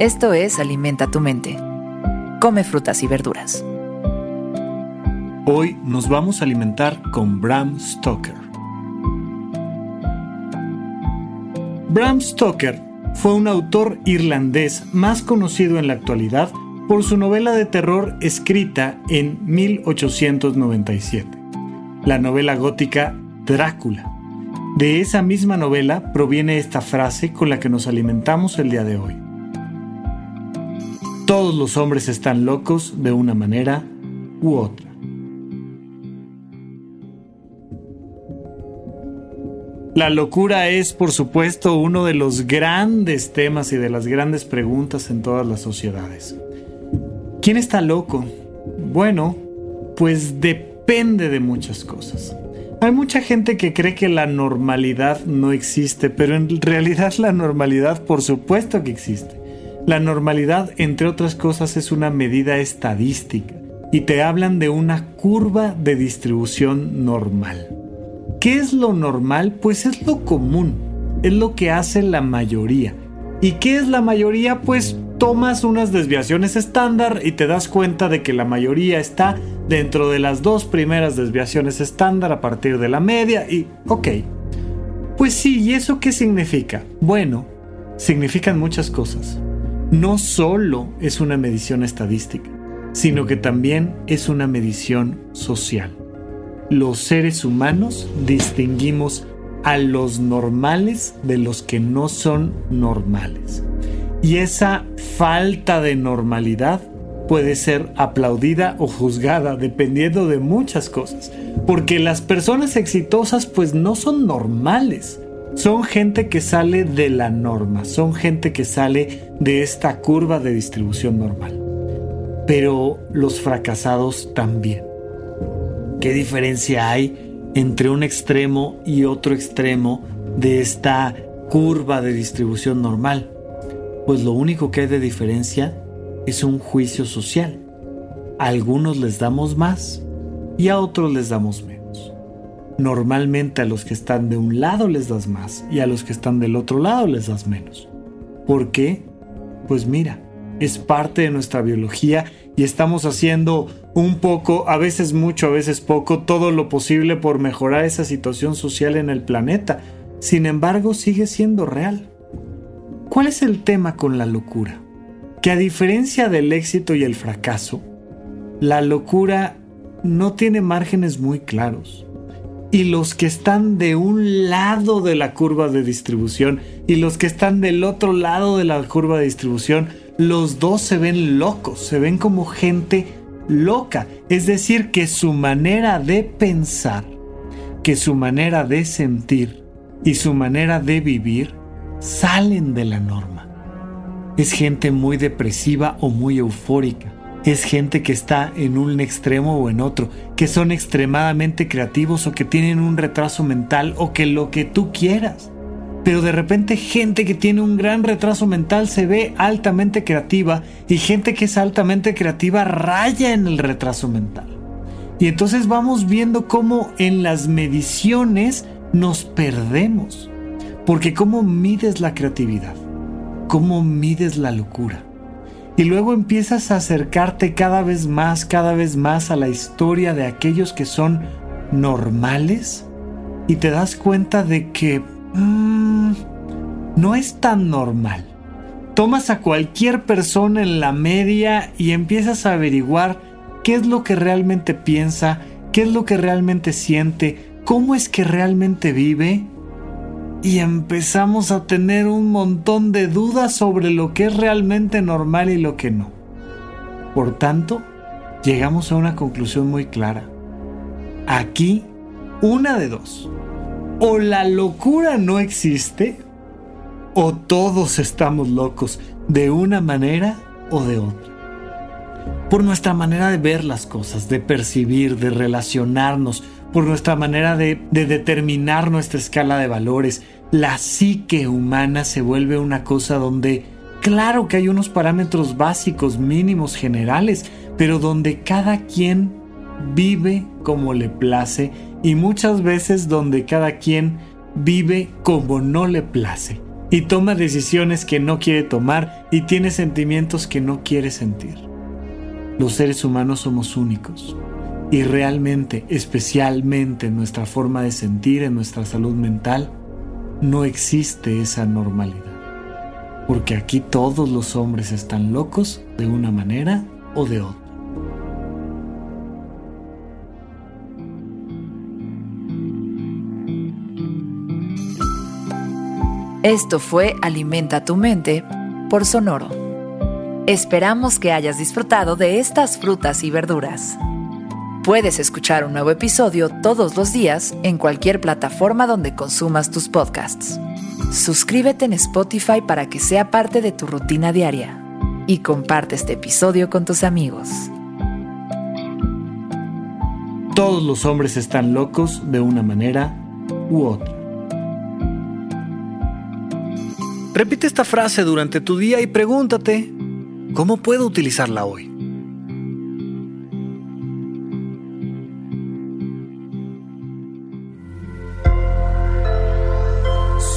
Esto es Alimenta tu mente. Come frutas y verduras. Hoy nos vamos a alimentar con Bram Stoker. Bram Stoker fue un autor irlandés más conocido en la actualidad por su novela de terror escrita en 1897, la novela gótica Drácula. De esa misma novela proviene esta frase con la que nos alimentamos el día de hoy. Todos los hombres están locos de una manera u otra. La locura es, por supuesto, uno de los grandes temas y de las grandes preguntas en todas las sociedades. ¿Quién está loco? Bueno, pues depende de muchas cosas. Hay mucha gente que cree que la normalidad no existe, pero en realidad la normalidad por supuesto que existe. La normalidad, entre otras cosas, es una medida estadística y te hablan de una curva de distribución normal. ¿Qué es lo normal? Pues es lo común, es lo que hace la mayoría. ¿Y qué es la mayoría? Pues tomas unas desviaciones estándar y te das cuenta de que la mayoría está dentro de las dos primeras desviaciones estándar a partir de la media y ok. Pues sí, ¿y eso qué significa? Bueno, significan muchas cosas no solo es una medición estadística, sino que también es una medición social. Los seres humanos distinguimos a los normales de los que no son normales. Y esa falta de normalidad puede ser aplaudida o juzgada dependiendo de muchas cosas. Porque las personas exitosas pues no son normales son gente que sale de la norma, son gente que sale de esta curva de distribución normal. Pero los fracasados también. ¿Qué diferencia hay entre un extremo y otro extremo de esta curva de distribución normal? Pues lo único que hay de diferencia es un juicio social. A algunos les damos más y a otros les damos menos. Normalmente a los que están de un lado les das más y a los que están del otro lado les das menos. ¿Por qué? Pues mira, es parte de nuestra biología y estamos haciendo un poco, a veces mucho, a veces poco, todo lo posible por mejorar esa situación social en el planeta. Sin embargo, sigue siendo real. ¿Cuál es el tema con la locura? Que a diferencia del éxito y el fracaso, la locura no tiene márgenes muy claros y los que están de un lado de la curva de distribución y los que están del otro lado de la curva de distribución, los dos se ven locos, se ven como gente loca. Es decir, que su manera de pensar, que su manera de sentir y su manera de vivir salen de la norma. Es gente muy depresiva o muy eufórica es gente que está en un extremo o en otro, que son extremadamente creativos o que tienen un retraso mental o que lo que tú quieras. Pero de repente gente que tiene un gran retraso mental se ve altamente creativa y gente que es altamente creativa raya en el retraso mental. Y entonces vamos viendo cómo en las mediciones nos perdemos. Porque ¿cómo mides la creatividad? ¿Cómo mides la locura? Y luego empiezas a acercarte cada vez más, cada vez más a la historia de aquellos que son normales y te das cuenta de que mm, no es tan normal. Tomas a cualquier persona en la media y empiezas a averiguar qué es lo que realmente piensa, qué es lo que realmente siente, cómo es que realmente vive y empezamos a tener un montón de dudas sobre lo que es realmente normal y lo que no. Por tanto, llegamos a una conclusión muy clara. Aquí, una de dos. O la locura no existe, o todos estamos locos de una manera o de otra. Por nuestra manera de ver las cosas, de percibir, de relacionarnos, por nuestra manera de, determinar nuestra escala de valores, la psique humana se vuelve una cosa donde, claro que hay unos parámetros básicos, mínimos, generales, pero donde cada quien vive como le place y muchas veces donde cada quien vive como no le place. y toma decisiones que no quiere tomar y tiene sentimientos que no quiere sentir. Los seres humanos somos únicos y realmente, especialmente en nuestra forma de sentir, en nuestra salud mental, no existe esa normalidad. Porque aquí todos los hombres están locos de una manera o de otra. Esto fue Alimenta tu mente por Sonoro. Esperamos que hayas disfrutado de estas frutas y verduras. Puedes escuchar un nuevo episodio todos los días en cualquier plataforma donde consumas tus podcasts. Suscríbete en Spotify para que sea parte de tu rutina diaria y comparte este episodio con tus amigos. Todos los hombres están locos de una manera u otra. Repite esta frase durante tu día y pregúntate, ¿cómo puedo utilizarla hoy?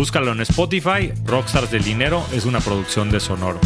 Búscalo en Spotify, Rockstars del Dinero es una producción de Sonoro.